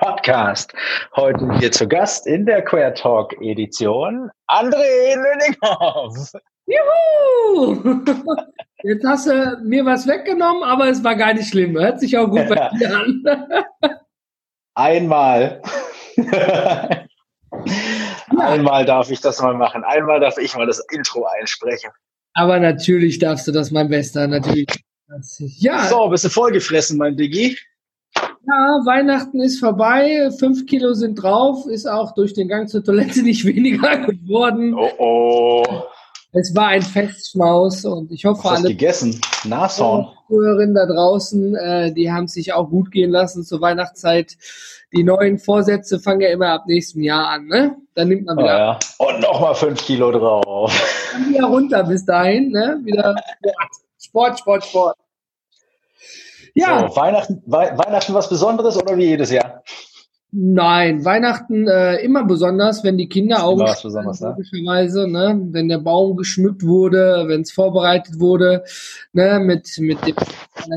Podcast. Heute hier zu Gast in der Queer Talk Edition André Löninghoff. Juhu! Jetzt hast du mir was weggenommen, aber es war gar nicht schlimm. Hört sich auch gut bei dir an. Einmal. Einmal darf ich das mal machen. Einmal darf ich mal das Intro einsprechen. Aber natürlich darfst du das, mein Bester. Natürlich. Ja. So, bist du vollgefressen, mein Diggi? Ja, Weihnachten ist vorbei, fünf Kilo sind drauf, ist auch durch den Gang zur Toilette nicht weniger geworden. Oh oh. Es war ein Festschmaus und ich hoffe, alle gegessen. Nashorn. Zuhörerinnen da draußen, äh, die haben sich auch gut gehen lassen zur Weihnachtszeit. Die neuen Vorsätze fangen ja immer ab nächstem Jahr an, ne? Dann nimmt man wieder. Oh, ja. Und nochmal fünf Kilo drauf. Dann wieder runter bis dahin, ne? Wieder Sport, Sport, Sport. Ja. So, Weihnachten, We Weihnachten was Besonderes oder wie jedes Jahr? Nein, Weihnachten äh, immer besonders, wenn die Kinder auch ne? logischerweise, ne? wenn der Baum geschmückt wurde, wenn es vorbereitet wurde, ne? mit mit dem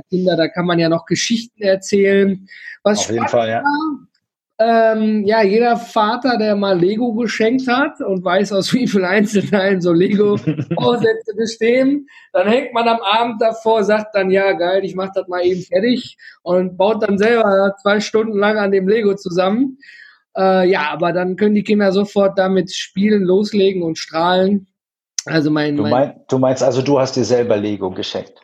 Kinder, da kann man ja noch Geschichten erzählen. Was Auf jeden Fall, ja. War, ähm, ja, jeder Vater, der mal Lego geschenkt hat und weiß, aus wie vielen Einzelteilen so Lego-Bausätze bestehen, dann hängt man am Abend davor, sagt dann, ja, geil, ich mach das mal eben fertig und baut dann selber zwei Stunden lang an dem Lego zusammen. Äh, ja, aber dann können die Kinder sofort damit spielen, loslegen und strahlen. Also mein, du, mein, du meinst also, du hast dir selber Lego geschenkt?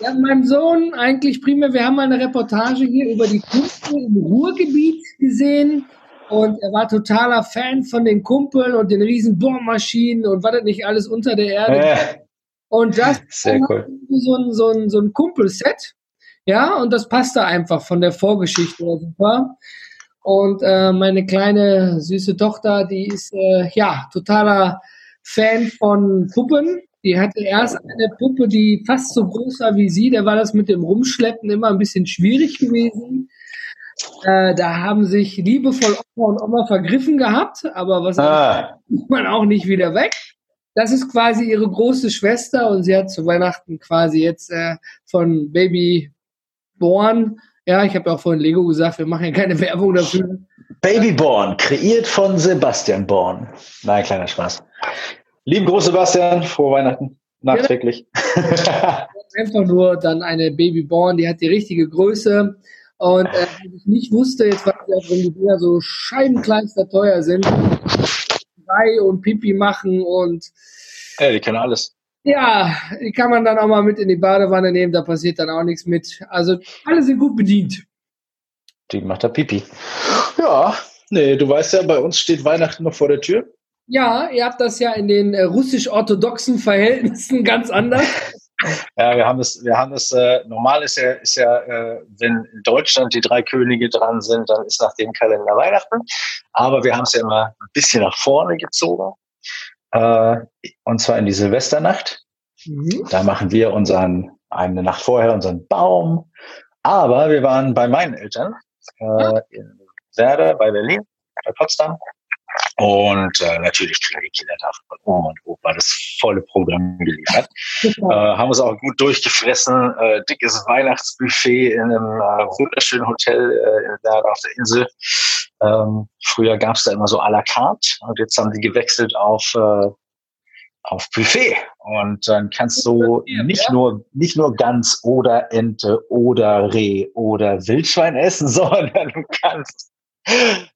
Ja, meinem Sohn eigentlich prima. Wir haben mal eine Reportage hier über die Künste im Ruhrgebiet gesehen. Und er war totaler Fan von den Kumpeln und den riesen Bohrmaschinen und was das nicht alles unter der Erde. Äh, und das Sehr cool. so ein, so ein, so ein Kumpelset. Ja, und das passte einfach von der Vorgeschichte super. Und äh, meine kleine süße Tochter, die ist äh, ja totaler Fan von Puppen die hatte erst eine Puppe, die fast so groß war wie sie. Da war das mit dem Rumschleppen immer ein bisschen schwierig gewesen. Äh, da haben sich liebevoll Opa und Oma vergriffen gehabt, aber was ah. man auch nicht wieder weg. Das ist quasi ihre große Schwester und sie hat zu Weihnachten quasi jetzt äh, von Baby Born, ja, ich habe ja auch vorhin Lego gesagt, wir machen ja keine Werbung dafür. Babyborn, kreiert von Sebastian Born. Nein, kleiner Spaß. Lieben Gruß, Sebastian. Frohe Weihnachten. Nachträglich. Ja. Einfach nur dann eine Babyborn, die hat die richtige Größe. Und äh, was ich nicht wusste, jetzt weiß ich auch, wenn die Dinger so scheibenkleinster teuer sind, Drei und Pipi machen und. Ja, die können alles. Ja, die kann man dann auch mal mit in die Badewanne nehmen, da passiert dann auch nichts mit. Also alle sind gut bedient. Die macht da Pipi. Ja, nee, du weißt ja, bei uns steht Weihnachten noch vor der Tür. Ja, ihr habt das ja in den äh, russisch-orthodoxen Verhältnissen ganz anders. Ja, wir haben es, wir haben es, äh, normal ist ja, ist ja, äh, wenn in Deutschland die drei Könige dran sind, dann ist nach dem Kalender Weihnachten. Aber wir haben es ja immer ein bisschen nach vorne gezogen. Äh, und zwar in die Silvesternacht. Mhm. Da machen wir unseren, eine Nacht vorher unseren Baum. Aber wir waren bei meinen Eltern äh, in Werder, bei Berlin, bei Potsdam. Und äh, natürlich kriegen die Kinder da von Oma und Opa das volle Programm geliefert. äh, haben uns auch gut durchgefressen. Äh, dickes Weihnachtsbuffet in einem äh, wunderschönen Hotel äh, da auf der Insel. Ähm, früher gab es da immer so à la carte und jetzt haben die gewechselt auf äh, auf Buffet und dann kannst du nicht nur nicht nur Gans oder Ente oder Reh oder Wildschwein essen, sondern du kannst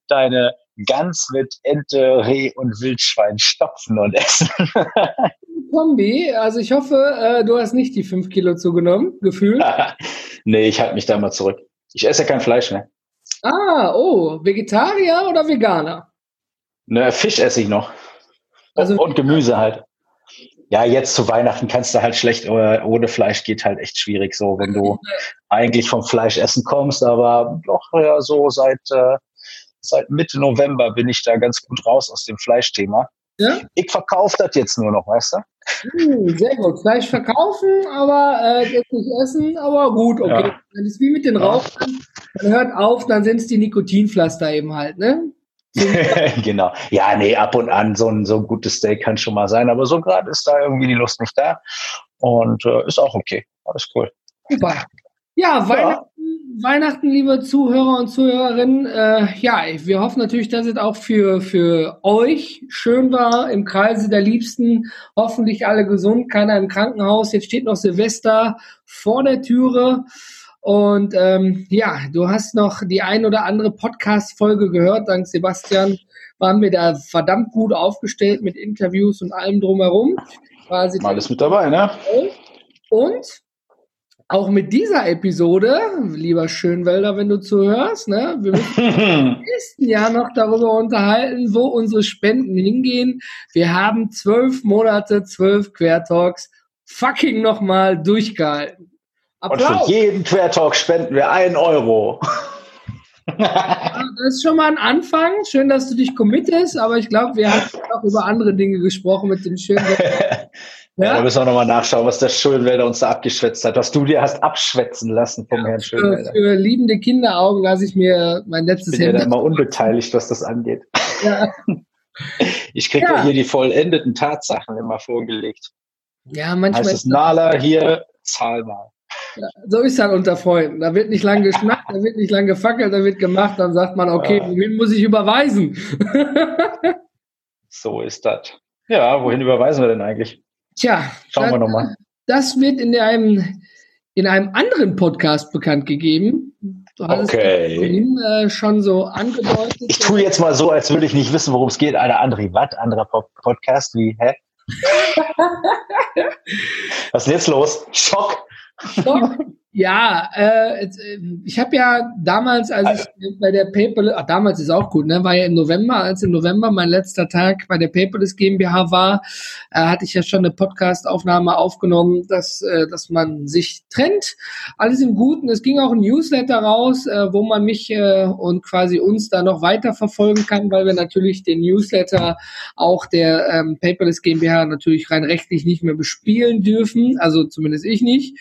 deine Gans mit Ente, Reh und Wildschwein stopfen und essen. Kombi, also ich hoffe, äh, du hast nicht die fünf Kilo zugenommen, gefühlt. nee, ich halte mich da mal zurück. Ich esse ja kein Fleisch mehr. Ah, oh, Vegetarier oder Veganer? Ne, Fisch esse ich noch. Also, und Gemüse halt. Ja, jetzt zu Weihnachten kannst du halt schlecht ohne Fleisch geht halt echt schwierig so, wenn du eigentlich vom Fleisch essen kommst, aber doch ja so seit äh, seit Mitte November bin ich da ganz gut raus aus dem Fleischthema. ja? ich verkaufe das jetzt nur noch, weißt du? Uh, sehr gut. Fleisch verkaufen, aber äh, jetzt nicht essen, aber gut, okay. Ja. Das ist wie mit den Rauchern. Man hört auf, dann sind es die Nikotinpflaster eben halt, ne? genau. Ja, nee, ab und an so ein, so ein gutes Steak kann schon mal sein, aber so gerade ist da irgendwie die Lust nicht da. Und äh, ist auch okay. Alles cool. Super. Ja, Weihnachten. Weihnachten, liebe Zuhörer und Zuhörerinnen. Äh, ja, wir hoffen natürlich, dass es auch für, für euch schön war im Kreise der Liebsten. Hoffentlich alle gesund, keiner im Krankenhaus. Jetzt steht noch Silvester vor der Türe. Und ähm, ja, du hast noch die ein oder andere Podcast-Folge gehört. Dank Sebastian waren wir da verdammt gut aufgestellt mit Interviews und allem drumherum. Quasi Alles mit dabei, ne? Und auch mit dieser Episode, lieber Schönwälder, wenn du zuhörst, ne, wir müssen im nächsten Jahr noch darüber unterhalten, wo unsere Spenden hingehen. Wir haben zwölf Monate, zwölf Quertalks fucking nochmal durchgehalten. Applaus. Und für jeden Quertalk spenden wir einen Euro. ja, das ist schon mal ein Anfang. Schön, dass du dich committest, aber ich glaube, wir haben auch über andere Dinge gesprochen mit den schönen. Ja? ja, da müssen wir nochmal nachschauen, was der Schönwälder uns da abgeschwätzt hat, was du dir hast abschwätzen lassen vom ja, Herrn Schönwälder. Für, für liebende Kinderaugen lasse ich mir mein letztes Ich bin Hemd ja immer unbeteiligt, was das angeht. Ja. Ich kriege ja. ja. hier die vollendeten Tatsachen immer vorgelegt. Ja, manchmal. Heißt es Nala hier, zahl mal. Ja, so ist dann unter Freunden. Da wird nicht lang geschnackt, da wird nicht lang gefackelt, da wird gemacht, dann sagt man, okay, wohin muss ich überweisen? so ist das. Ja, wohin überweisen wir denn eigentlich? Tja, schauen wir nochmal. Das wird in einem, in einem anderen Podcast bekannt gegeben. Du hast okay. vorhin, äh, schon so angedeutet. Ich tue jetzt mal so, als würde ich nicht wissen, worum es geht. Alter, André, was? Anderer Podcast? Wie, hä? Was ist denn jetzt los? Schock. Schock. Ja, äh, äh, ich habe ja damals, als ich bei der Paperless, ach, damals ist auch gut, ne, war ja im November, als im November mein letzter Tag bei der Paperless GmbH war, äh, hatte ich ja schon eine Podcast-Aufnahme aufgenommen, dass, äh, dass man sich trennt. Alles im Guten. Es ging auch ein Newsletter raus, äh, wo man mich äh, und quasi uns da noch weiter verfolgen kann, weil wir natürlich den Newsletter auch der ähm, Paperless GmbH natürlich rein rechtlich nicht mehr bespielen dürfen, also zumindest ich nicht.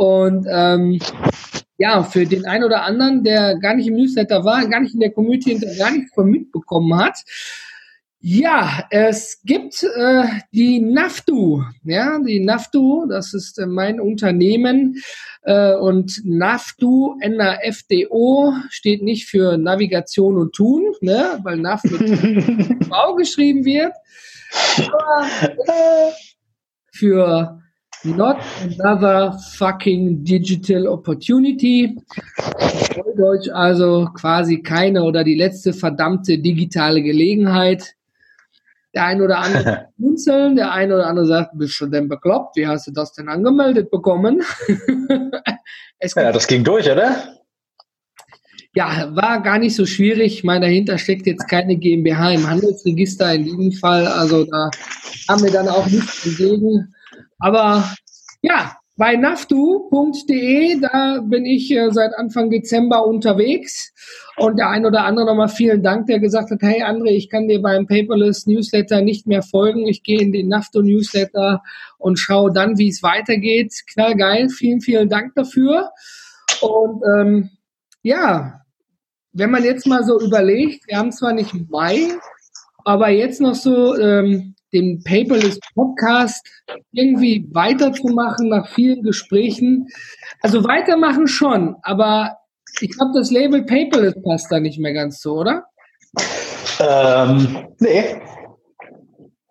Und ähm, ja, für den einen oder anderen, der gar nicht im Newsletter war, gar nicht in der Community und gar nichts von mitbekommen hat, ja, es gibt äh, die NAFTU. Ja, die NAFTU, das ist äh, mein Unternehmen. Äh, und NAFTU, N-A-F-D-O, steht nicht für Navigation und Tun, ne, weil NAF mit V geschrieben wird. Aber, für Not another fucking digital opportunity. Deutsch also quasi keine oder die letzte verdammte digitale Gelegenheit. Der eine oder andere schmunzeln, der eine oder andere sagt, bist du denn bekloppt? Wie hast du das denn angemeldet bekommen? ja, das ging durch, oder? Ja, war gar nicht so schwierig. Ich meine, dahinter steckt jetzt keine GmbH im Handelsregister in diesem Fall. Also da haben wir dann auch nichts entgegen. Aber ja, bei naftu.de, da bin ich äh, seit Anfang Dezember unterwegs. Und der ein oder andere nochmal vielen Dank, der gesagt hat, hey André, ich kann dir beim Paperless Newsletter nicht mehr folgen. Ich gehe in den Naftu Newsletter und schaue dann, wie es weitergeht. Knallgeil. Vielen, vielen Dank dafür. Und ähm, ja, wenn man jetzt mal so überlegt, wir haben zwar nicht Mai, aber jetzt noch so ähm, den Paperless Podcast irgendwie weiterzumachen nach vielen Gesprächen. Also weitermachen schon, aber ich glaube, das Label Paperless passt da nicht mehr ganz so, oder? Ähm, nee.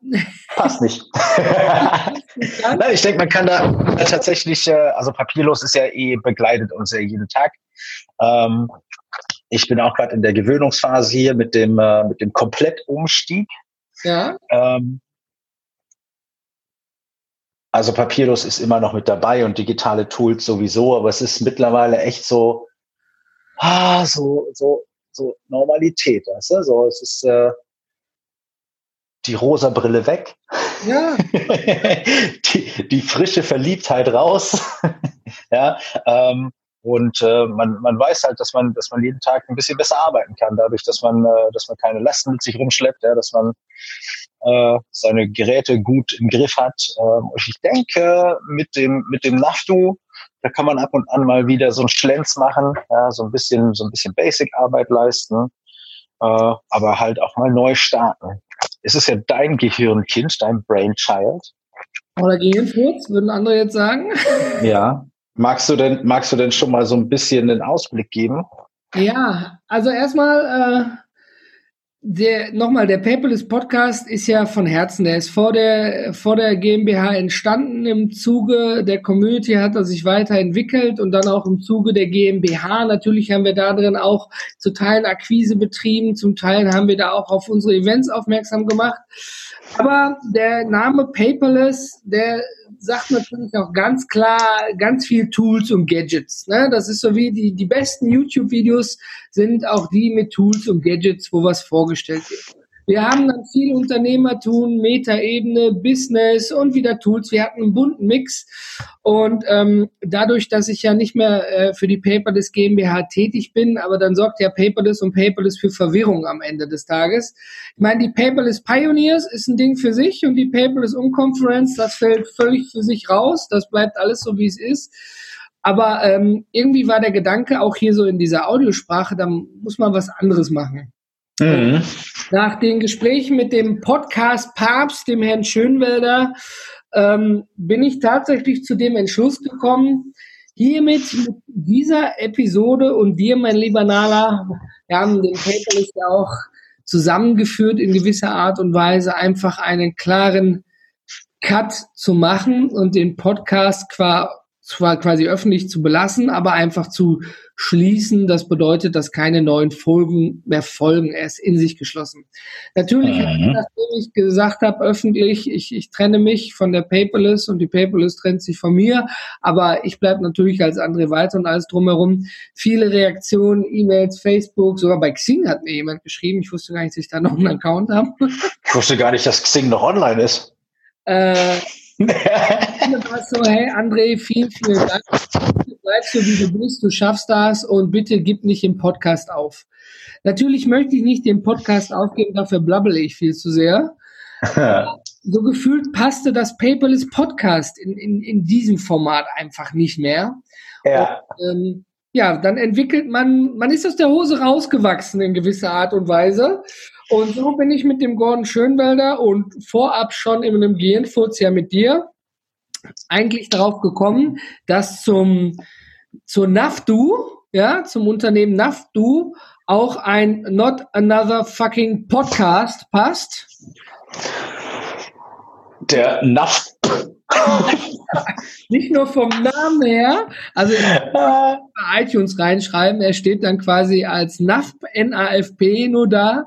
Passt nicht. Nein, ich denke, man kann da tatsächlich, äh, also papierlos ist ja eh begleitet uns ja jeden Tag. Ähm, ich bin auch gerade in der Gewöhnungsphase hier mit dem, äh, mit dem Komplettumstieg. Ja. Ähm, also papierlos ist immer noch mit dabei und digitale Tools sowieso, aber es ist mittlerweile echt so, ah, so, so, so Normalität, weißt du? So, es ist äh, die rosa Brille weg. Ja. die, die frische Verliebtheit raus. ja. Ähm, und äh, man, man weiß halt, dass man, dass man jeden Tag ein bisschen besser arbeiten kann, dadurch, dass man, äh, dass man keine Lasten mit sich rumschleppt, ja, dass man äh, seine Geräte gut im Griff hat. Ähm, ich denke, mit dem, mit dem Naftu, da kann man ab und an mal wieder so einen Schlenz machen, ja, so ein bisschen, so ein bisschen Basic-Arbeit leisten, äh, aber halt auch mal neu starten. Es ist ja dein Gehirnkind, dein Brainchild. Oder Gehirnfurz, würden andere jetzt sagen. Ja. Magst du denn, magst du denn schon mal so ein bisschen den Ausblick geben? Ja, also erstmal, äh, der, nochmal, der Paperless Podcast ist ja von Herzen. Der ist vor der, vor der GmbH entstanden. Im Zuge der Community hat er sich weiterentwickelt und dann auch im Zuge der GmbH. Natürlich haben wir da drin auch zu Teilen Akquise betrieben. Zum Teil haben wir da auch auf unsere Events aufmerksam gemacht. Aber der Name Paperless, der sagt natürlich auch ganz klar ganz viel Tools und Gadgets. Ne? Das ist so wie die, die besten YouTube-Videos sind auch die mit Tools und Gadgets, wo was vorgestellt wird. Wir haben dann viel Unternehmertum, Metaebene, Business und wieder Tools. Wir hatten einen bunten Mix. Und ähm, dadurch, dass ich ja nicht mehr äh, für die Paperless GmbH tätig bin, aber dann sorgt ja Paperless und Paperless für Verwirrung am Ende des Tages. Ich meine, die Paperless Pioneers ist ein Ding für sich und die Paperless Unconference, das fällt völlig für sich raus. Das bleibt alles so, wie es ist. Aber ähm, irgendwie war der Gedanke auch hier so in dieser Audiosprache, da muss man was anderes machen. Mhm. Nach den Gesprächen mit dem Podcast Papst, dem Herrn Schönwelder, ähm, bin ich tatsächlich zu dem Entschluss gekommen, hiermit mit dieser Episode und dir, mein lieber Nala, wir haben den Paperless ja auch zusammengeführt in gewisser Art und Weise, einfach einen klaren Cut zu machen und den Podcast qua zwar quasi öffentlich zu belassen, aber einfach zu schließen. Das bedeutet, dass keine neuen Folgen mehr folgen. Er ist in sich geschlossen. Natürlich, mhm. nachdem ich gesagt habe, öffentlich, ich, ich trenne mich von der Paperless und die Paperless trennt sich von mir, aber ich bleibe natürlich als André weiter und alles drumherum. Viele Reaktionen, E-Mails, Facebook, sogar bei Xing hat mir jemand geschrieben. Ich wusste gar nicht, dass ich da noch einen Account habe. Ich wusste gar nicht, dass Xing noch online ist. Äh, so, hey André, vielen, vielen Dank. Du bleibst so, wie du bist, du schaffst das und bitte gib nicht den Podcast auf. Natürlich möchte ich nicht den Podcast aufgeben, dafür blabbele ich viel zu sehr. so gefühlt passte das Paperless Podcast in, in, in diesem Format einfach nicht mehr. Ja. Und, ähm, ja, dann entwickelt man, man ist aus der Hose rausgewachsen in gewisser Art und Weise. Und so bin ich mit dem Gordon Schönwelder und vorab schon in einem Gehirnfurz ja mit dir eigentlich darauf gekommen, dass zum, zur NAFDU, ja, zum Unternehmen NAFDU auch ein Not Another Fucking Podcast passt. Der NAF. Nicht nur vom Namen her, also bei iTunes reinschreiben, er steht dann quasi als NAFP, N-A-F-P nur da.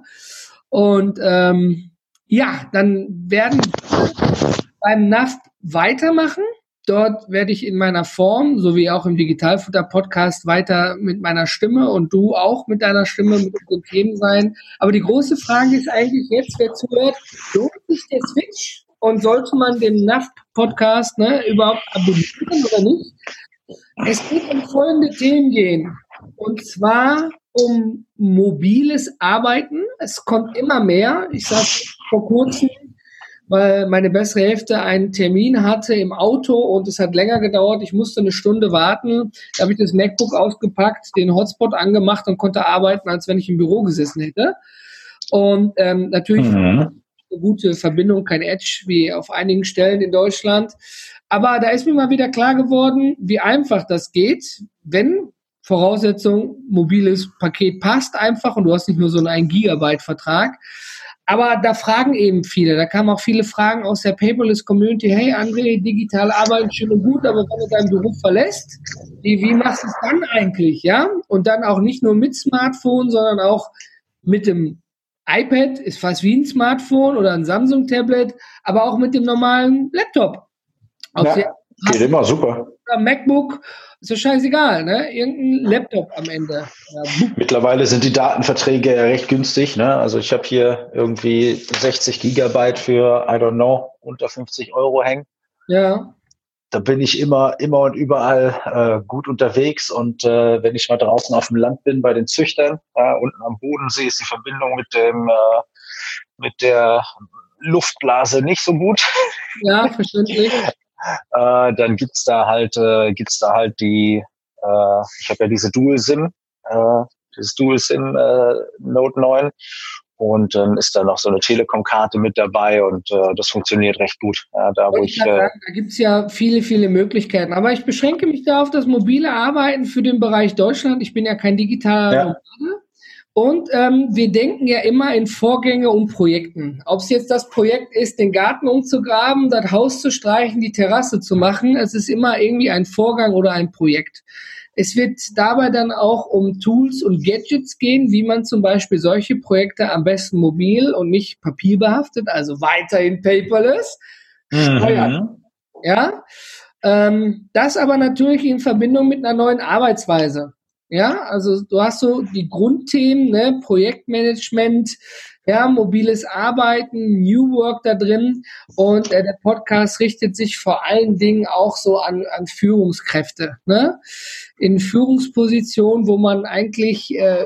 Und ähm, ja, dann werden beim NAFT weitermachen. Dort werde ich in meiner Form, so wie auch im Digitalfutter-Podcast, weiter mit meiner Stimme und du auch mit deiner Stimme mit unseren Themen sein. Aber die große Frage ist eigentlich jetzt, wer zuhört, lohnt sich der Switch und sollte man den NAFT-Podcast ne, überhaupt abonnieren oder nicht? Es wird um folgende Themen gehen. Und zwar um mobiles Arbeiten. Es kommt immer mehr. Ich sage vor kurzem, weil meine bessere Hälfte einen Termin hatte im Auto und es hat länger gedauert. Ich musste eine Stunde warten. Da habe ich das MacBook ausgepackt, den Hotspot angemacht und konnte arbeiten, als wenn ich im Büro gesessen hätte. Und ähm, natürlich mhm. eine gute Verbindung, kein Edge wie auf einigen Stellen in Deutschland. Aber da ist mir mal wieder klar geworden, wie einfach das geht, wenn Voraussetzung, mobiles Paket passt einfach und du hast nicht nur so einen 1 Gigabyte Vertrag. Aber da fragen eben viele, da kamen auch viele Fragen aus der Paperless Community, hey André, digital arbeiten schön und gut, aber wenn du deinen Beruf verlässt, wie, wie machst du es dann eigentlich, ja? Und dann auch nicht nur mit Smartphone, sondern auch mit dem iPad, ist fast wie ein Smartphone oder ein Samsung-Tablet, aber auch mit dem normalen Laptop. ja, geht immer, super. MacBook ist ja scheißegal, ne? Irgendein Laptop am Ende. Ja, Mittlerweile sind die Datenverträge ja recht günstig, ne? Also ich habe hier irgendwie 60 Gigabyte für, I don't know, unter 50 Euro hängen. Ja. Da bin ich immer, immer und überall äh, gut unterwegs. Und äh, wenn ich mal draußen auf dem Land bin bei den Züchtern, äh, unten am Bodensee ist die Verbindung mit dem, äh, mit der Luftblase nicht so gut. Ja, verständlich. äh, dann gibt's da halt, äh, gibt's da halt die, äh, ich habe ja diese Dual SIM, äh, dieses Dual SIM äh, Note 9 und dann ist da noch so eine Telekom-Karte mit dabei und äh, das funktioniert recht gut. Ja, da, wo ich, äh, sagen, da gibt's ja viele, viele Möglichkeiten. Aber ich beschränke mich da auf das mobile Arbeiten für den Bereich Deutschland. Ich bin ja kein digitaler ja. Und ähm, wir denken ja immer in Vorgänge und Projekten. Ob es jetzt das Projekt ist, den Garten umzugraben, das Haus zu streichen, die Terrasse zu machen, es ist immer irgendwie ein Vorgang oder ein Projekt. Es wird dabei dann auch um Tools und Gadgets gehen, wie man zum Beispiel solche Projekte am besten mobil und nicht papierbehaftet, also weiterhin paperless, mhm. steuert. Ja, ähm, das aber natürlich in Verbindung mit einer neuen Arbeitsweise. Ja, also du hast so die Grundthemen, ne, Projektmanagement, ja, mobiles Arbeiten, New Work da drin und äh, der Podcast richtet sich vor allen Dingen auch so an, an Führungskräfte, ne? In Führungspositionen, wo man eigentlich äh,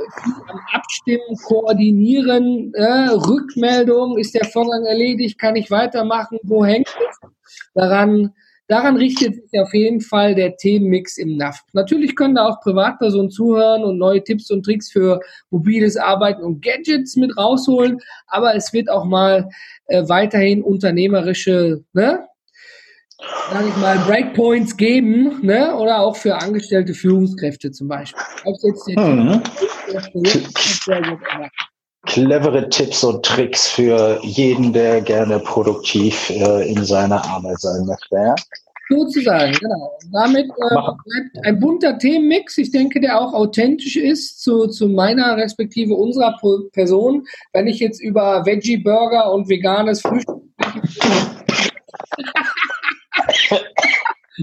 am Abstimmen, Koordinieren, äh, Rückmeldung, ist der Vorgang erledigt, kann ich weitermachen, wo hängt es? Daran Daran richtet sich auf jeden Fall der Themenmix im NAF. Natürlich können da auch Privatpersonen zuhören und neue Tipps und Tricks für mobiles Arbeiten und Gadgets mit rausholen, aber es wird auch mal äh, weiterhin unternehmerische, ne, sag ich mal, Breakpoints geben, ne, oder auch für angestellte Führungskräfte zum Beispiel. Ob jetzt der mhm. Clevere Tipps und Tricks für jeden, der gerne produktiv äh, in seiner Arbeit sein möchte. Ja? Sozusagen, genau. Damit äh, bleibt ein bunter Themenmix, ich denke, der auch authentisch ist zu, zu meiner respektive unserer Person. Wenn ich jetzt über Veggie-Burger und veganes Frühstück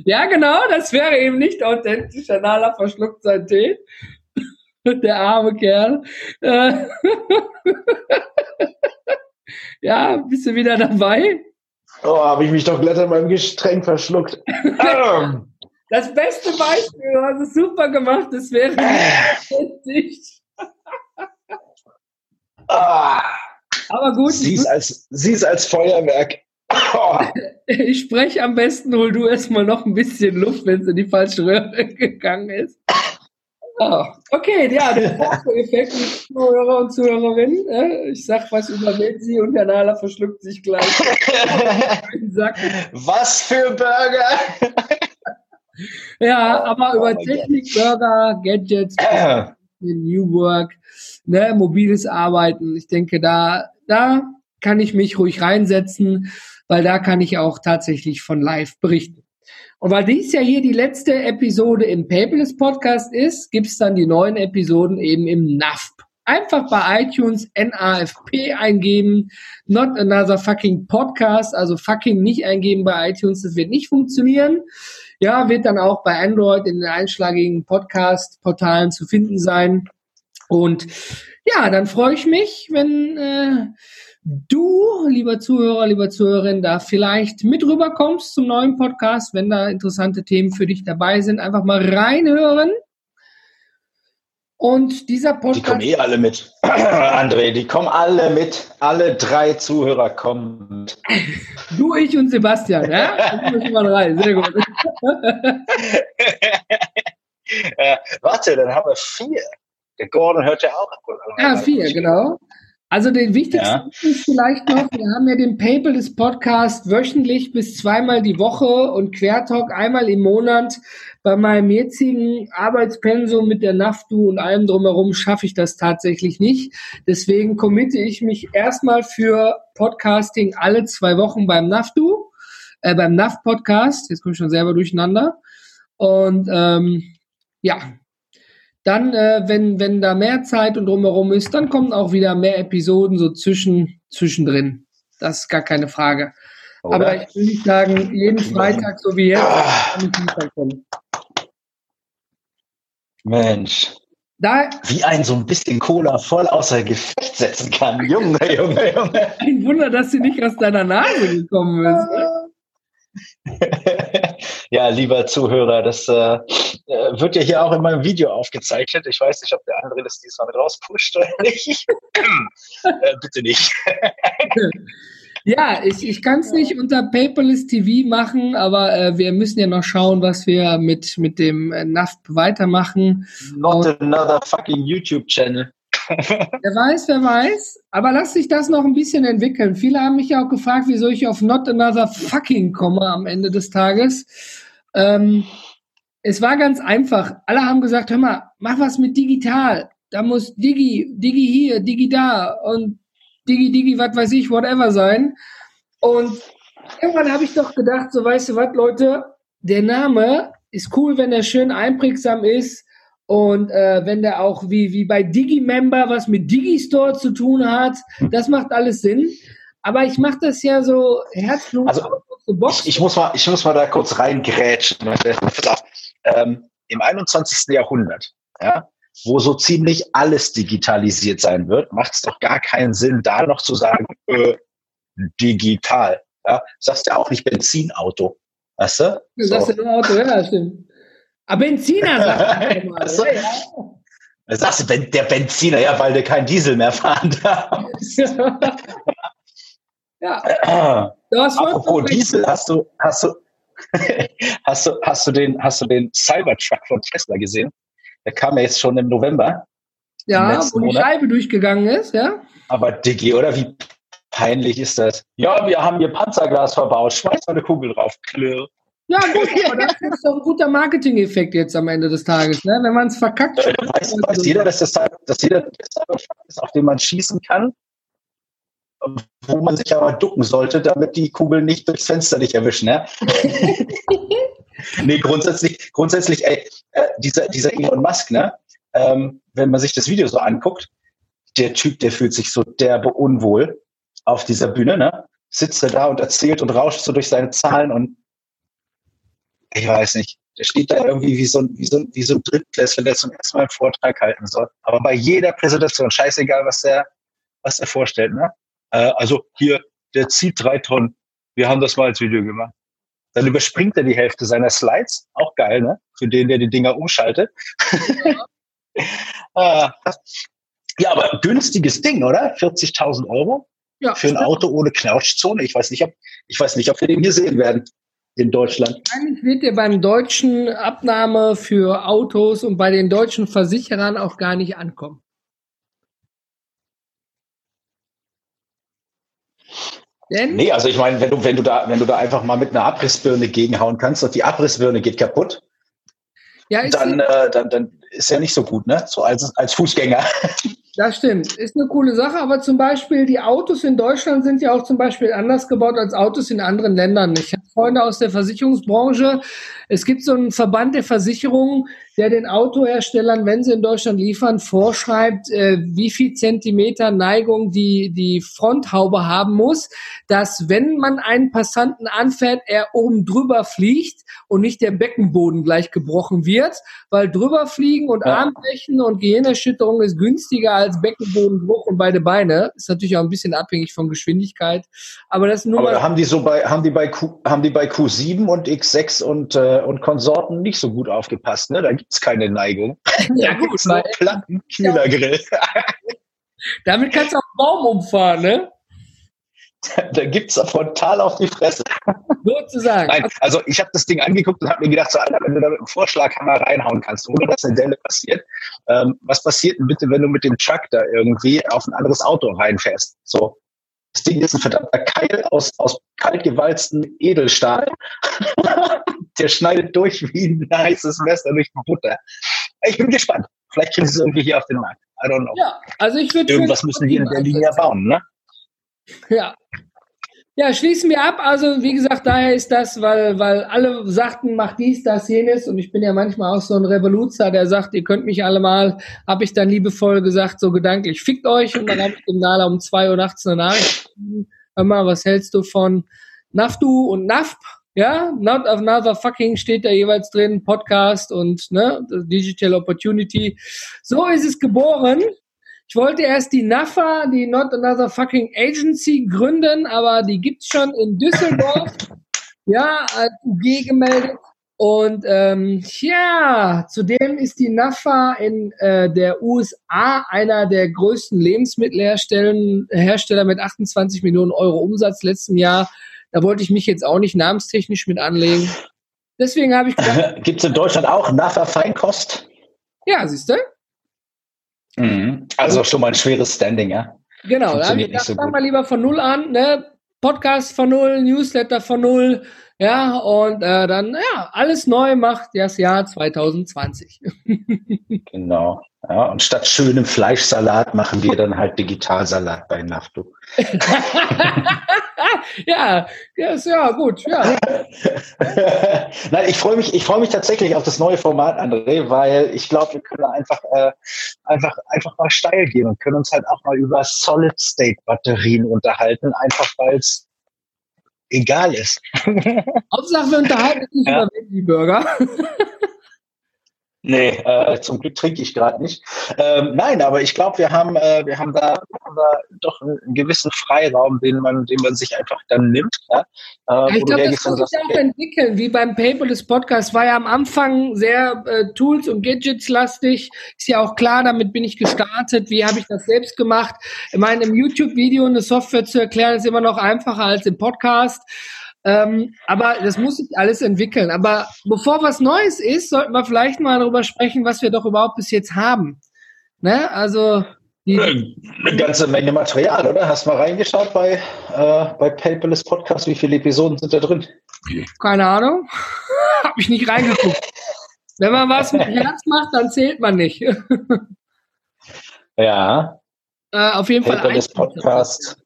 Ja, genau, das wäre eben nicht authentisch. Der Nala verschluckt seinen Tee. Der arme Kerl. Äh, ja, bist du wieder dabei? Oh, habe ich mich doch glatt an meinem Gestränk verschluckt. das beste Beispiel, du hast es super gemacht, das wäre nicht. ah, Aber gut. Sie ist als, sie ist als Feuerwerk. Oh. Ich spreche am besten, hol du erstmal noch ein bisschen Luft, wenn es in die falsche Röhre gegangen ist. Oh, okay, ja, der Effekt mit Zuhörer und Zuhörerinnen. Äh, ich sag was über Menzi und der Nala verschluckt sich gleich. was für Burger! ja, aber über oh Technik, Burger, Gadgets, New Work, ne, mobiles Arbeiten. Ich denke, da, da kann ich mich ruhig reinsetzen, weil da kann ich auch tatsächlich von live berichten. Und weil dies ja hier die letzte Episode im Paperless Podcast ist, gibt's dann die neuen Episoden eben im NAFP. Einfach bei iTunes NAFP eingeben, not another fucking podcast, also fucking nicht eingeben bei iTunes, das wird nicht funktionieren. Ja, wird dann auch bei Android in den einschlagigen Podcast-Portalen zu finden sein. Und ja, dann freue ich mich, wenn äh, du, lieber Zuhörer, lieber Zuhörerin, da vielleicht mit rüberkommst zum neuen Podcast, wenn da interessante Themen für dich dabei sind, einfach mal reinhören. Und dieser Podcast. Die kommen eh alle mit, André, die kommen alle mit. Alle drei Zuhörer kommen mit. Du, ich und Sebastian, ja? Da sind mal drei, sehr gut. äh, warte, dann haben wir vier. Der Gordon hört ja auch ab. Ja, vier, genau. Also den wichtigsten ja. ist vielleicht noch, wir haben ja den Paperless Podcast wöchentlich bis zweimal die Woche und Quertalk einmal im Monat. Bei meinem jetzigen Arbeitspensum mit der NAFTU und allem drumherum schaffe ich das tatsächlich nicht. Deswegen committe ich mich erstmal für Podcasting alle zwei Wochen beim NAFTU, äh, beim NAF Podcast. Jetzt komme ich schon selber durcheinander. Und ähm, ja, dann, äh, wenn, wenn da mehr Zeit und drumherum ist, dann kommen auch wieder mehr Episoden so zwischen, zwischendrin. Das ist gar keine Frage. Oder? Aber ich will nicht sagen, jeden Freitag, so wie jetzt, kann ich nicht kommen. Mensch. Da, wie ein so ein bisschen Cola voll außer Gefecht setzen kann. Junge, Junge, Junge. Ein Wunder, dass sie nicht aus deiner Nase gekommen ist. Ja, lieber Zuhörer, das äh, äh, wird ja hier auch in meinem Video aufgezeichnet. Ich weiß nicht, ob der andere das diesmal mit rauspusht oder nicht. äh, bitte nicht. Ja, ich, ich kann es nicht unter Paperless TV machen, aber äh, wir müssen ja noch schauen, was wir mit, mit dem äh, NAFP weitermachen. Not Und, another fucking YouTube-Channel. Wer weiß, wer weiß. Aber lass sich das noch ein bisschen entwickeln. Viele haben mich ja auch gefragt, wieso ich auf Not another fucking komme am Ende des Tages. Ähm, es war ganz einfach. Alle haben gesagt, hör mal, mach was mit digital. Da muss Digi, Digi hier, Digi da und Digi, Digi, was weiß ich, whatever sein. Und irgendwann habe ich doch gedacht, so weißt du was, Leute, der Name ist cool, wenn er schön einprägsam ist und äh, wenn der auch wie, wie bei Digimember was mit Digistore zu tun hat. Das macht alles Sinn. Aber ich mache das ja so herzlos. Also, ich, ich, muss mal, ich muss mal da kurz reingrätschen. Ähm, Im 21. Jahrhundert, ja, wo so ziemlich alles digitalisiert sein wird, macht es doch gar keinen Sinn, da noch zu sagen, äh, digital. Ja? Sagst ja auch nicht Benzinauto. Weißt du? Du sagst ja nur Auto, ja, stimmt. Aber Benziner sagt mal. Also, ja, ja. Sagst du, der Benziner, ja, weil du kein Diesel mehr fahren darfst. ja. Das Apropos Diesel, hast du, hast du, hast du, hast du den, hast du den Cybertruck von Tesla gesehen? Der kam ja jetzt schon im November. Ja, wo die Monat. Scheibe durchgegangen ist, ja. Aber Diggi, oder wie peinlich ist das? Ja, wir haben hier Panzerglas verbaut, schmeiß mal eine Kugel drauf. Klirr. Ja, gut, aber das ist doch ein guter Marketing-Effekt jetzt am Ende des Tages, ne? wenn man es verkackt. Äh, weiß, weiß jeder, dass, das, dass jeder der ist, auf den man schießen kann, wo man sich aber ducken sollte, damit die Kugeln nicht durchs Fenster nicht erwischen. Ne? nee, grundsätzlich, grundsätzlich, ey, äh, dieser, dieser Elon Musk, ne? Ähm, wenn man sich das Video so anguckt, der Typ, der fühlt sich so derbe unwohl auf dieser Bühne, ne? Sitzt er da und erzählt und rauscht so durch seine Zahlen und ich weiß nicht. Der steht da irgendwie wie so ein, wie so ein, wie so ein Drittklässler, der zum ersten Mal einen Vortrag halten soll. Aber bei jeder Präsentation, scheißegal, was der, was er vorstellt, ne? Äh, also hier, der zieht drei Tonnen. Wir haben das mal als Video gemacht. Dann überspringt er die Hälfte seiner Slides. Auch geil, ne? Für den, der die Dinger umschaltet. Ja, ah. ja aber günstiges Ding, oder? 40.000 Euro? Ja, für ein stimmt. Auto ohne Knautschzone. Ich weiß nicht, ob, ich weiß nicht, ob wir den hier sehen werden in Deutschland. Wahrscheinlich wird der beim deutschen Abnahme für Autos und bei den deutschen Versicherern auch gar nicht ankommen. Denn? Nee, also ich meine, wenn du, wenn du da, wenn du da einfach mal mit einer Abrissbirne gegenhauen kannst und die Abrissbirne geht kaputt, ja, dann, äh, dann, dann ist ja nicht so gut, ne? So als, als Fußgänger. Das stimmt. Ist eine coole Sache, aber zum Beispiel die Autos in Deutschland sind ja auch zum Beispiel anders gebaut als Autos in anderen Ländern. Ich Freunde aus der Versicherungsbranche. Es gibt so einen Verband der Versicherungen, der den Autoherstellern, wenn sie in Deutschland liefern, vorschreibt, äh, wie viel Zentimeter Neigung die, die Fronthaube haben muss, dass wenn man einen Passanten anfährt, er oben drüber fliegt und nicht der Beckenboden gleich gebrochen wird, weil drüber fliegen und ja. Armbrechen und Gehirnerschütterung ist günstiger als Beckenbodenbruch und beide Beine. Ist natürlich auch ein bisschen abhängig von Geschwindigkeit. Aber das nur Aber haben die so bei, haben die bei Q, haben die bei Q7 und X6 und, äh, und Konsorten nicht so gut aufgepasst, ne? Da gibt's keine Neigung. Ja, gut. Nur Platten, Kühlergrill. Damit kannst du auch einen Baum umfahren, ne? da gibt's frontal auf die Fresse. Sozusagen. Nein, also ich habe das Ding angeguckt und habe mir gedacht, so, Alter, wenn du da mit einem Vorschlaghammer reinhauen kannst, ohne dass eine Delle passiert, ähm, was passiert denn bitte, wenn du mit dem Truck da irgendwie auf ein anderes Auto reinfährst? So, das Ding ist ein verdammter Keil aus, aus kaltgewalztem Edelstahl. Der schneidet durch wie ein heißes Messer durch Butter. Ich bin gespannt. Vielleicht kriegen sie es irgendwie hier auf den Markt. I don't know. Ja, also ich würde. Irgendwas müssen die in Berlin ja bauen, ne? Ja. Ja, schließen wir ab. Also, wie gesagt, daher ist das, weil, weil alle sagten, mach dies, das, jenes. Und ich bin ja manchmal auch so ein Revoluzer, der sagt, ihr könnt mich alle mal, habe ich dann liebevoll gesagt, so gedanklich, fickt euch. Und dann habe ich dem Nala um zwei Uhr nachts eine Nachricht Hör mal, was hältst du von Naftu und NAFP? Ja, not another fucking steht da jeweils drin, Podcast und ne, Digital Opportunity. So ist es geboren. Ich wollte erst die NAFA, die Not Another Fucking Agency, gründen, aber die gibt's schon in Düsseldorf. ja, als UG gemeldet. Und ähm, ja, zudem ist die NAFA in äh, der USA einer der größten Lebensmittelhersteller mit 28 Millionen Euro Umsatz letzten Jahr. Da wollte ich mich jetzt auch nicht namenstechnisch mit anlegen. Deswegen habe ich. Gibt es in Deutschland auch NAFA Feinkost? Ja, siehst du? Mhm. Also schon mal ein schweres Standing, ja. Genau, da so fangen wir lieber von Null an. Ne? Podcast von Null, Newsletter von Null. Ja, und äh, dann, ja, alles neu macht das Jahr 2020. genau. Ja, und statt schönem Fleischsalat machen wir dann halt Digitalsalat bei Nafto. ja, ist ja gut. Ja. Nein, ich freue mich, ich freue mich tatsächlich auf das neue Format, André, weil ich glaube, wir können einfach, äh, einfach, einfach mal steil gehen und können uns halt auch mal über Solid-State-Batterien unterhalten, einfach weil es egal ist. Hauptsache, wir unterhalten uns ja. über Veggie-Burger. Nee, äh, zum Glück trinke ich gerade nicht. Ähm, nein, aber ich glaube, wir haben, äh, wir haben da, haben da doch einen gewissen Freiraum, den man, den man sich einfach dann nimmt. Ja? Äh, ich glaube, das muss sich auch entwickeln. Wie beim Paperless Podcast war ja am Anfang sehr äh, Tools und Gadgets lastig. Ist ja auch klar, damit bin ich gestartet. Wie habe ich das selbst gemacht? Ich meine, im YouTube-Video eine Software zu erklären ist immer noch einfacher als im Podcast. Ähm, aber das muss sich alles entwickeln. Aber bevor was Neues ist, sollten wir vielleicht mal darüber sprechen, was wir doch überhaupt bis jetzt haben. Ne? Also die, eine ganze Menge Material, oder? Hast du mal reingeschaut bei, äh, bei Paperless Podcast? Wie viele Episoden sind da drin? Keine Ahnung. Hab ich nicht reingeguckt. Wenn man was mit Herz macht, dann zählt man nicht. ja. Äh, auf jeden Paperless Fall. Podcast.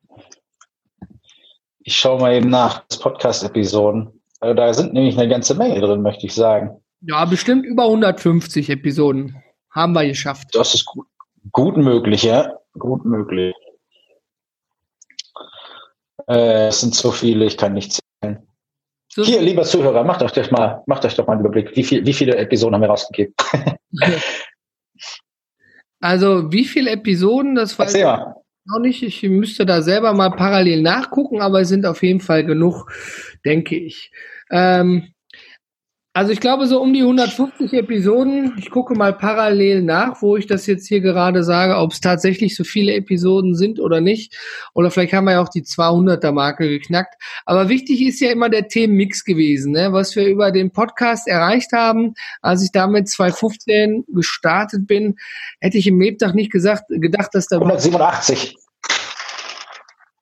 Ich schaue mal eben nach, Podcast-Episoden. Also da sind nämlich eine ganze Menge drin, möchte ich sagen. Ja, bestimmt über 150 Episoden haben wir geschafft. Das ist gut, gut möglich, ja. Gut möglich. Äh, es sind so viele, ich kann nicht zählen. So Hier, lieber Zuhörer, macht euch doch mal, macht euch doch mal einen Überblick. Wie, viel, wie viele Episoden haben wir rausgegeben? also, wie viele Episoden, das weiß ich noch nicht. Ich müsste da selber mal parallel nachgucken, aber es sind auf jeden Fall genug, denke ich. Ähm, also ich glaube so um die 150 Episoden. Ich gucke mal parallel nach, wo ich das jetzt hier gerade sage, ob es tatsächlich so viele Episoden sind oder nicht. Oder vielleicht haben wir ja auch die 200er Marke geknackt. Aber wichtig ist ja immer der Themenmix gewesen, ne? was wir über den Podcast erreicht haben. Als ich damit 2015 gestartet bin, hätte ich im Lebtag nicht gesagt, gedacht, dass da 187.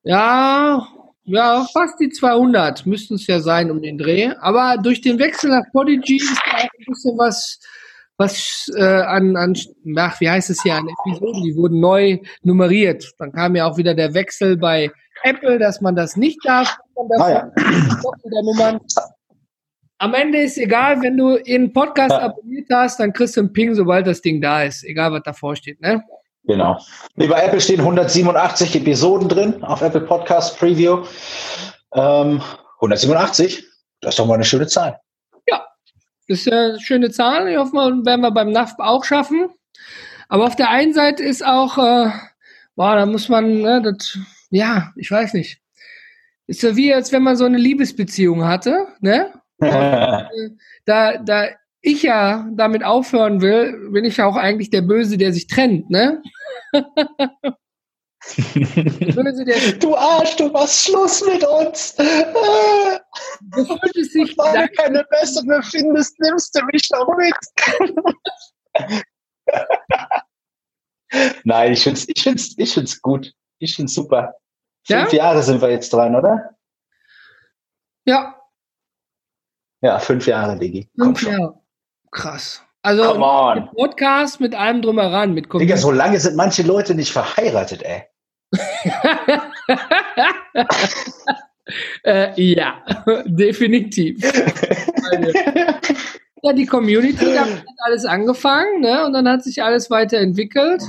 Ja, ja, fast die 200 müssten es ja sein um den Dreh. Aber durch den Wechsel nach Podigy ist da auch ein bisschen was, was äh, an, an, ach, wie heißt es hier, an Episoden, die wurden neu nummeriert. Dann kam ja auch wieder der Wechsel bei Apple, dass man das nicht darf. Man ah, ja. Nummern. Am Ende ist egal, wenn du einen Podcast abonniert hast, dann kriegst du einen Ping, sobald das Ding da ist. Egal, was davor steht, ne? Genau. Bei Apple stehen 187 Episoden drin auf Apple Podcast Preview. Ähm, 187, das ist doch mal eine schöne Zahl. Ja, das ist eine schöne Zahl. Ich hoffe, mal, werden wir beim NAFP auch schaffen. Aber auf der einen Seite ist auch, äh, boah, da muss man, ne, das, ja, ich weiß nicht. Ist ja wie, als wenn man so eine Liebesbeziehung hatte, ne? Und, äh, da, da ich ja damit aufhören will, bin ich ja auch eigentlich der Böse, der sich trennt, ne? Böse, der du Arsch, du machst Schluss mit uns. Du fühlst sich Weil du keine bessere findest, nimmst du mich doch mit. Nein, ich finde es ich find's, ich find's gut. Ich finde es super. Fünf ja? Jahre sind wir jetzt dran, oder? Ja. Ja, fünf Jahre, Digi. Fünf Jahre. Krass. Also Podcast mit allem drumheran, mit Digga, so lange sind manche Leute nicht verheiratet, ey. äh, ja, definitiv. ja, die Community damit hat alles angefangen, ne? Und dann hat sich alles weiterentwickelt.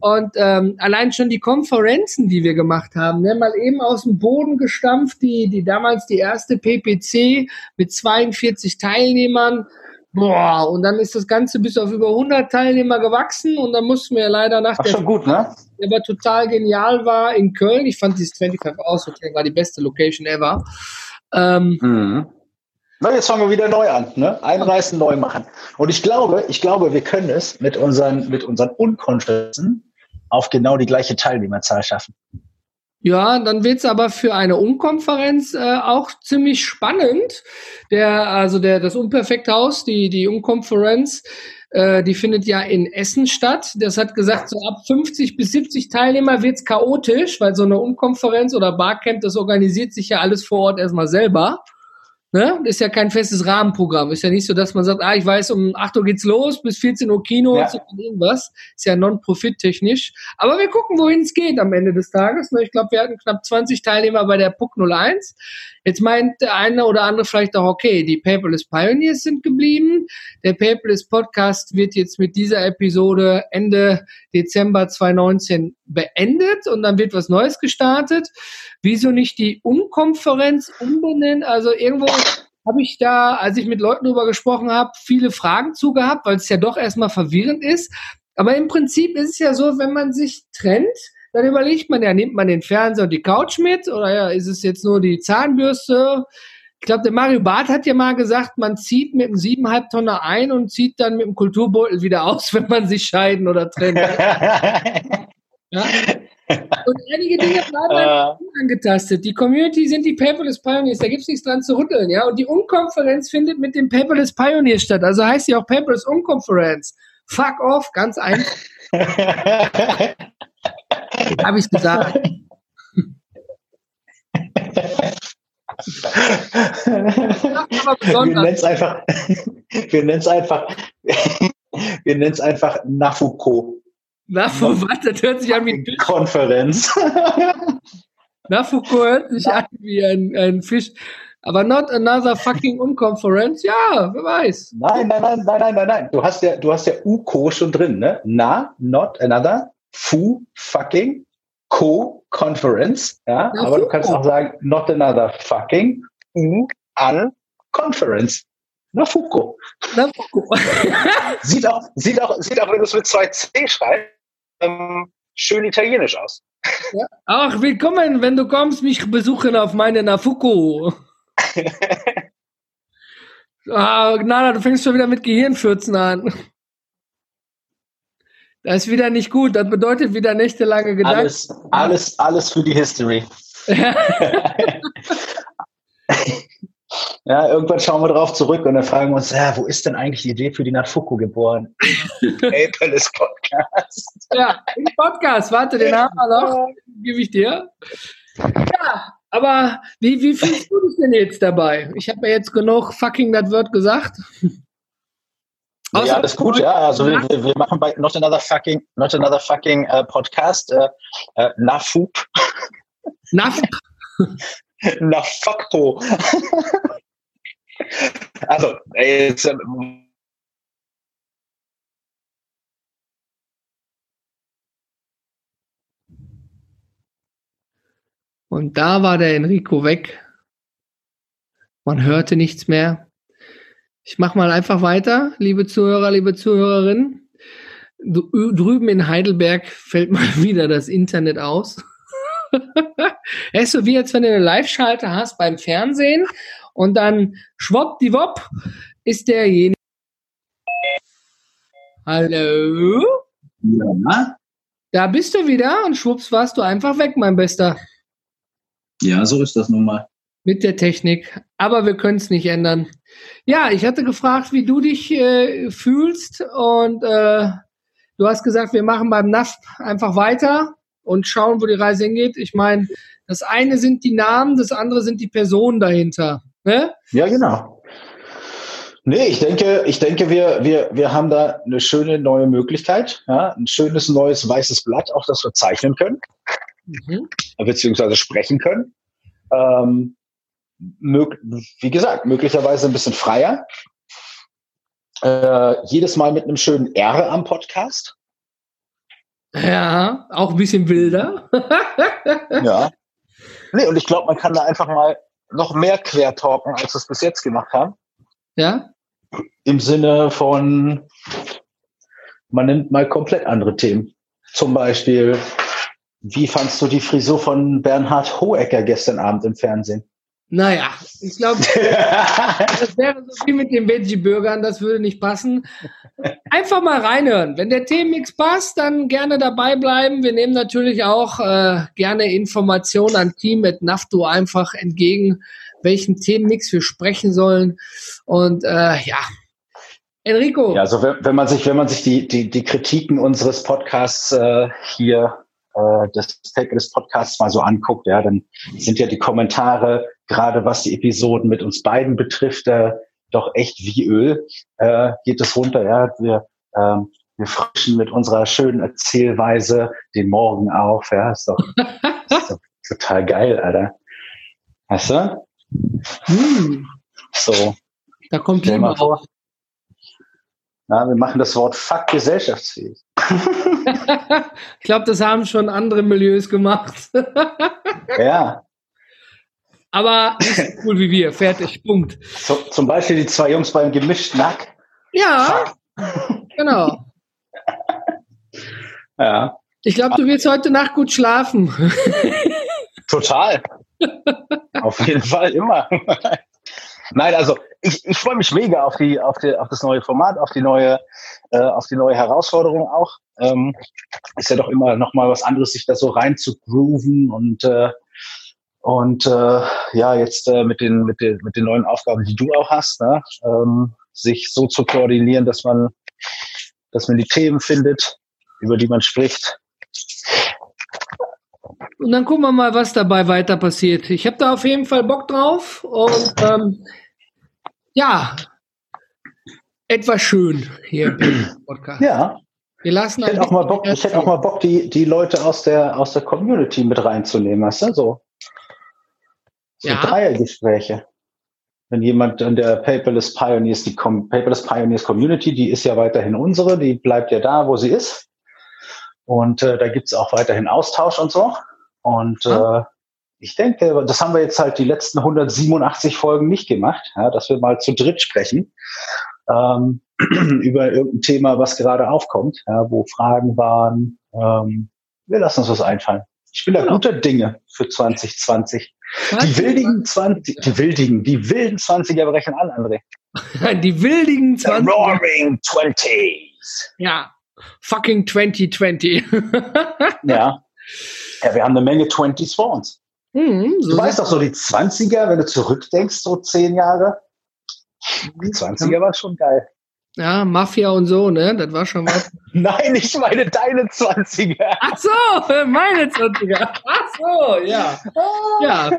Und ähm, allein schon die Konferenzen, die wir gemacht haben, ne, mal eben aus dem Boden gestampft, die, die damals die erste PPC mit 42 Teilnehmern, Boah, und dann ist das Ganze bis auf über 100 Teilnehmer gewachsen und dann mussten wir leider nach Ach, der, schon gut, ne? der aber total genial war in Köln. Ich fand dieses 25 Hours Hotel war die beste Location ever. Ähm, mhm. Na, jetzt fangen wir wieder neu an, ne? Einreißen, neu machen. Und ich glaube, ich glaube, wir können es mit unseren, mit unseren Unkonferenzen auf genau die gleiche Teilnehmerzahl schaffen. Ja, dann wird's aber für eine Umkonferenz äh, auch ziemlich spannend. Der, also der, das Unperfekthaus, die, die Umkonferenz, äh, die findet ja in Essen statt. Das hat gesagt, so ab 50 bis 70 Teilnehmer wird's chaotisch, weil so eine Umkonferenz oder Barcamp, das organisiert sich ja alles vor Ort erstmal selber. Ne? Ist ja kein festes Rahmenprogramm. Ist ja nicht so, dass man sagt, ah, ich weiß, um 8 Uhr geht's los, bis 14 Uhr Kino ja. und irgendwas. Ist ja non-profit-technisch. Aber wir gucken, wohin es geht am Ende des Tages. Ne? Ich glaube, wir hatten knapp 20 Teilnehmer bei der PUC 01. Jetzt meint der eine oder andere vielleicht auch, okay, die Paperless Pioneers sind geblieben. Der Paperless Podcast wird jetzt mit dieser Episode Ende Dezember 2019 beendet und dann wird was Neues gestartet. Wieso nicht die Unkonferenz umbenennen? Also irgendwo habe ich da, als ich mit Leuten drüber gesprochen habe, viele Fragen zu gehabt, weil es ja doch erstmal verwirrend ist. Aber im Prinzip ist es ja so, wenn man sich trennt, dann überlegt man ja, nimmt man den Fernseher und die Couch mit oder ja, ist es jetzt nur die Zahnbürste? Ich glaube, der Mario Barth hat ja mal gesagt, man zieht mit einem siebeneinhalb Tonner ein und zieht dann mit dem Kulturbeutel wieder aus, wenn man sich scheiden oder trennt. ja? Und einige Dinge bleiben einfach unangetastet. Die Community sind die Paperless Pioneers, da gibt es nichts dran zu rütteln, ja. Und die Unkonferenz findet mit dem Paperless Pioneers statt. Also heißt sie auch Paperless Unkonferenz. Fuck off, ganz einfach. Habe ich gesagt. wir nennen es einfach, wir nennen es einfach, wir nennen es einfach Nafuko. Nafuko, was? Das hört sich an wie ein Fisch. Konferenz. Nafuko hört sich an wie ein, ein Fisch. Aber not another fucking Unconference? Ja, wer weiß. Nein, nein, nein, nein, nein, nein, nein. Du hast ja, du hast ja UCO schon drin, ne? Na, not another, fu, fucking, co, conference, ja. Na, aber du kannst auch sagen, not another fucking, u, an, conference. Na, Fuko. Na, Fuko. sieht auch, sieht auch, sieht auch, wenn du es mit zwei C schreibst, ähm, schön italienisch aus. Ja. Ach, willkommen, wenn du kommst, mich besuchen auf meine Nafuko. ah, Gnada, du fängst schon wieder mit Gehirnfürzen an. Das ist wieder nicht gut. Das bedeutet wieder nächtelange Gedanken. Alles, alles, alles für die History. ja, irgendwann schauen wir drauf zurück und dann fragen wir uns, ja, wo ist denn eigentlich die Idee für die Natfuku geboren? Apple Podcast. ja, im Podcast. Warte, den haben wir noch. Gebe ich dir. Ja, aber wie, wie fühlst du dich denn jetzt dabei? Ich habe mir jetzt genug fucking das Wort gesagt. ja, alles gut, ja. Also wir, wir, machen bei Not Another Fucking, Not Another Fucking uh, Podcast uh, uh, Nafup. Nafup. Nafakpo. also, jetzt, ähm, Und da war der Enrico weg. Man hörte nichts mehr. Ich mache mal einfach weiter, liebe Zuhörer, liebe Zuhörerinnen. Drüben in Heidelberg fällt mal wieder das Internet aus. Es ist so wie jetzt, wenn du eine Live-Schalte hast beim Fernsehen und dann schwuppdiwupp ist derjenige. Hallo? Ja. Da bist du wieder und schwupps warst du einfach weg, mein Bester. Ja, so ist das nun mal. Mit der Technik. Aber wir können es nicht ändern. Ja, ich hatte gefragt, wie du dich äh, fühlst und äh, du hast gesagt, wir machen beim NAF einfach weiter und schauen, wo die Reise hingeht. Ich meine, das eine sind die Namen, das andere sind die Personen dahinter. Ne? Ja, genau. Nee, ich denke, ich denke, wir, wir, wir haben da eine schöne neue Möglichkeit, ja, ein schönes neues weißes Blatt, auch das wir zeichnen können mhm. beziehungsweise sprechen können. Ähm, wie gesagt, möglicherweise ein bisschen freier. Äh, jedes Mal mit einem schönen R am Podcast. Ja, auch ein bisschen wilder. ja. Nee, und ich glaube, man kann da einfach mal noch mehr quertalken, als wir es bis jetzt gemacht haben. Ja. Im Sinne von, man nimmt mal komplett andere Themen. Zum Beispiel wie fandst du die Frisur von Bernhard Hohecker gestern Abend im Fernsehen? Naja, ich glaube, das wäre so wie mit den Veggie-Burgern, das würde nicht passen. Einfach mal reinhören. Wenn der Themenmix passt, dann gerne dabei bleiben. Wir nehmen natürlich auch äh, gerne Informationen an Team mit NAFTO einfach entgegen, welchen Themenmix wir sprechen sollen. Und äh, ja, Enrico. Ja, also wenn, wenn man sich, wenn man sich die, die, die Kritiken unseres Podcasts äh, hier äh, des, des Podcasts mal so anguckt, ja, dann sind ja die Kommentare, gerade was die Episoden mit uns beiden betrifft, äh, doch echt wie Öl. Äh, geht es runter, ja. Wir, ähm, wir frischen mit unserer schönen Erzählweise den Morgen auf, ja. Ist doch, ist doch total geil, Alter. Weißt du? Hm, So. da kommt Liebe vor. Ja, wir machen das Wort Fuck gesellschaftsfähig. ich glaube, das haben schon andere Milieus gemacht. Ja. Aber nicht so cool wie wir. Fertig. Punkt. So, zum Beispiel die zwei Jungs beim gemischten Nack. Ja, genau. Ja. Ich glaube, du willst heute Nacht gut schlafen. Total. auf jeden Fall immer. Nein, also ich, ich freue mich mega auf die, auf die, auf das neue Format, auf die neue, äh, auf die neue Herausforderung auch. Ähm, ist ja doch immer noch mal was anderes, sich da so rein zu grooven und äh, und äh, ja jetzt äh, mit den mit den mit den neuen Aufgaben, die du auch hast, ne? ähm, sich so zu koordinieren, dass man dass man die Themen findet, über die man spricht. Und dann gucken wir mal, was dabei weiter passiert. Ich habe da auf jeden Fall Bock drauf. Und ähm, ja, etwas schön hier im Podcast. Ja, Wir lassen Ich hätte auch mal Bock, ich hätte auch mal Bock, die, die Leute aus der, aus der Community mit reinzunehmen, weißt du? So, so Ja. Dreiergespräche. Wenn jemand in der Paperless Pioneers, die Com Paperless Pioneers Community, die ist ja weiterhin unsere, die bleibt ja da, wo sie ist. Und äh, da gibt's auch weiterhin Austausch und so. Und äh, ich denke, das haben wir jetzt halt die letzten 187 Folgen nicht gemacht, ja, dass wir mal zu dritt sprechen ähm, über irgendein Thema, was gerade aufkommt, ja, wo Fragen waren. Ähm, wir lassen uns was einfallen. Ich bin da Ja. guter Dinge für 2020. Was? Die wildigen 20, die wildigen, die wilden 20er brechen an, André. Die wildigen The 20. roaring 20s. Ja, fucking 2020. Ja. Ja, wir haben eine Menge 20s vor uns. hm, so Du weißt doch so, die 20er, wenn du zurückdenkst, so zehn Jahre, die 20er war schon geil. Ja, Mafia und so, ne? Das war schon was. Nein, ich meine deine 20er. Ach so, meine 20er. Ach so, ja. Ja.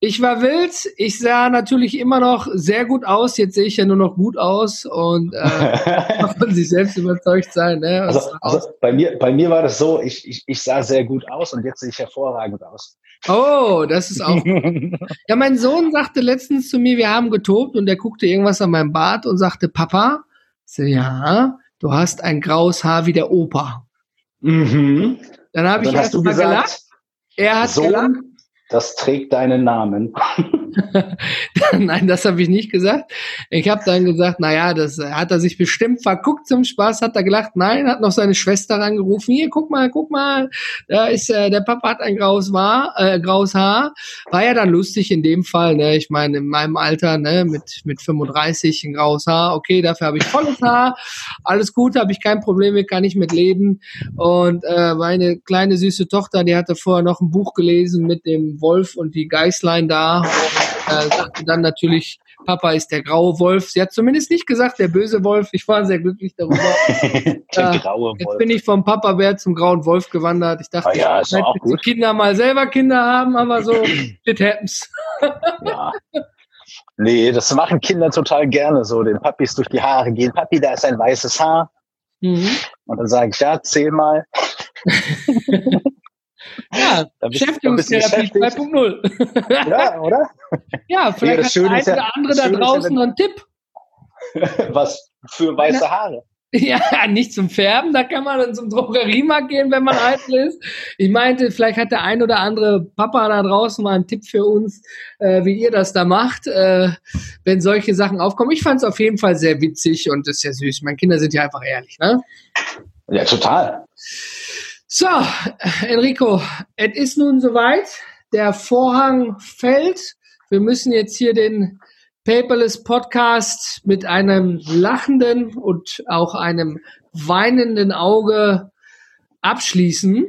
Ich war wild. Ich sah natürlich immer noch sehr gut aus. Jetzt sehe ich ja nur noch gut aus und äh, von sich selbst überzeugt sein. Ne? Also, also bei, mir, bei mir war das so, ich, ich, ich sah sehr gut aus und jetzt sehe ich hervorragend aus. oh, das ist auch. Ja, mein Sohn sagte letztens zu mir, wir haben getobt und er guckte irgendwas an meinem Bart und sagte, Papa, so, ja, du hast ein graues Haar wie der Opa. mhm. Dann habe ich Dann hast erst mal gesagt, gelacht. Er hat gelacht. Das trägt deinen Namen. Nein, das habe ich nicht gesagt. Ich habe dann gesagt, naja, das hat er sich bestimmt verguckt zum Spaß, hat er gelacht. Nein, hat noch seine Schwester angerufen. Hier, guck mal, guck mal, da ist äh, der Papa hat ein graues, Haar, äh, graues Haar. War ja dann lustig in dem Fall. Ne? Ich meine, in meinem Alter, ne, mit mit 35 ein graues Haar. Okay, dafür habe ich volles Haar. Alles gut, habe ich kein Problem mit, kann ich mit leben. Und äh, meine kleine süße Tochter, die hatte vorher noch ein Buch gelesen mit dem Wolf und die Geißlein da. Und, äh, sagte dann natürlich, Papa ist der graue Wolf. Sie hat zumindest nicht gesagt, der böse Wolf. Ich war sehr glücklich darüber. Der Ja, graue Jetzt Wolf. bin ich vom Papa-Bär zum grauen Wolf gewandert. Ich dachte, Ah ja, ist auch gut. die Kinder mal selber Kinder haben, aber so, it happens. Ja. Nee, das machen Kinder total gerne so, den Papis durch die Haare gehen. Papi, da ist ein weißes Haar. Mhm. Und dann sage ich, ja, zähl mal. Ja, Beschäftigungstherapie beschäftigt. 2.0. Ja, oder? Ja, vielleicht hat der eine ja- oder andere da ja, draußen noch einen Tipp. Was für weiße Haare. Ja, nicht zum Färben, da kann man dann zum Drogeriemarkt gehen, wenn man eitel ist. Ich meinte, vielleicht hat der ein oder andere Papa da draußen mal einen Tipp für uns, äh, wie ihr das da macht, äh, wenn solche Sachen aufkommen. Ich fand es auf jeden Fall sehr witzig und ist ja süß. Meine Kinder sind ja einfach ehrlich, ne? Ja, total. So, Enrico, es ist nun soweit. Der Vorhang fällt. wir müssen jetzt hier den Paperless Podcast mit einem lachenden und auch einem weinenden Auge abschließen.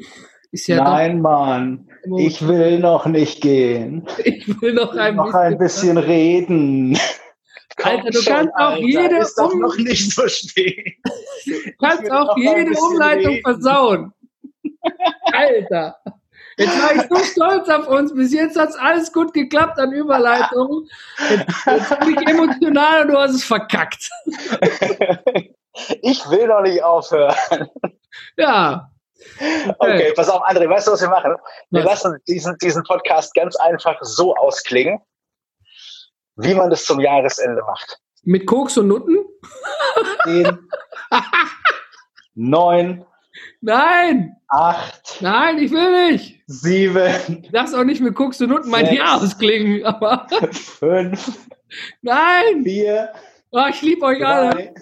Ja Nein, Mann, ich will noch nicht gehen. Ich will noch ein, noch bisschen, ein bisschen reden. Alter, du kannst auch jede um noch nicht verstehen. Du kannst auch jede Umleitung reden. versauen. Alter. Jetzt war ich so stolz auf uns. Bis jetzt hat es alles gut geklappt an Überleitungen. Jetzt, jetzt bin ich emotional und du hast es verkackt. Ich will noch nicht aufhören. Ja. Okay, okay pass auf, André, weißt du, was wir machen? Wir was? lassen diesen, diesen Podcast ganz einfach so ausklingen, wie man das zum Jahresende macht. Mit Koks und Nutten? Zehn, neun, Nein! Acht. Nein, ich will nicht. Sieben. Darf's auch nicht mit Guckst und unten mein Jahr ausklingen, aber. Fünf. Nein! Vier. Oh, ich liebe euch drei, alle.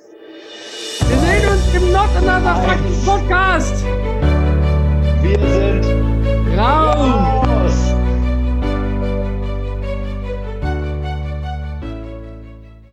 Wir sehen uns im Not Another Fucking Podcast. Wir sind